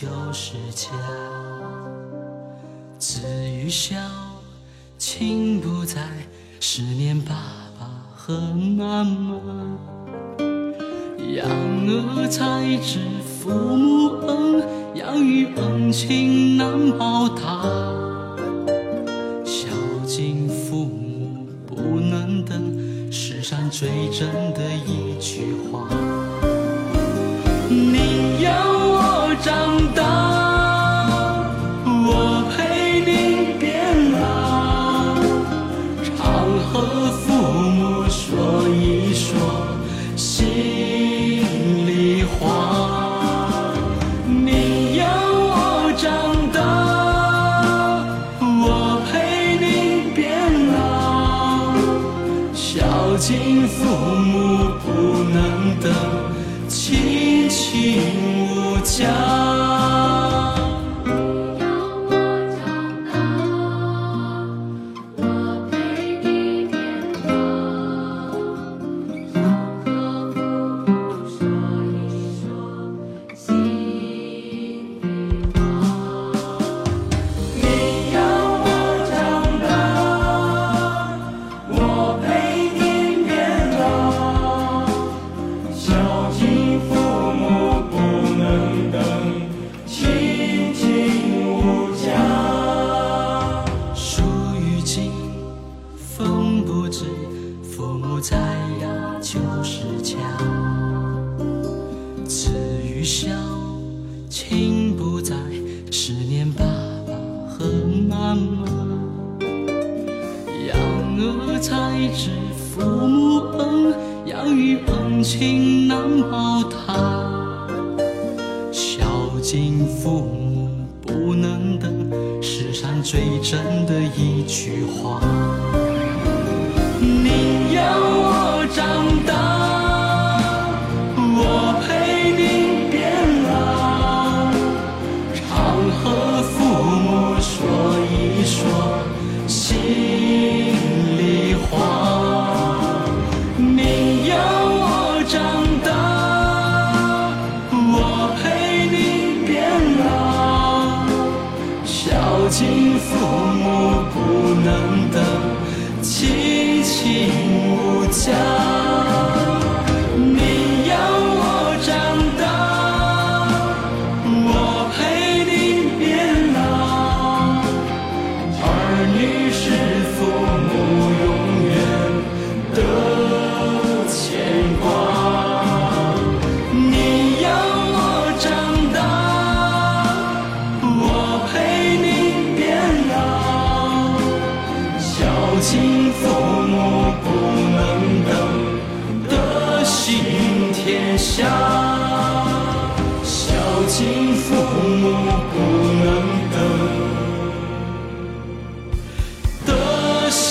就是家。子欲孝亲不在，思念爸爸和妈妈。养儿才知父母恩，养育恩情难报答。孝敬父母不能等，世上最真的一句话。你要长大，知，父母在呀就是家。子欲孝亲不在，思念爸爸和妈妈。养儿才知父母恩，养育恩情难报答。孝敬父母不能等，世上最真的一句话。敬父母不能等。亲情无价。孝敬父母，不能等的心。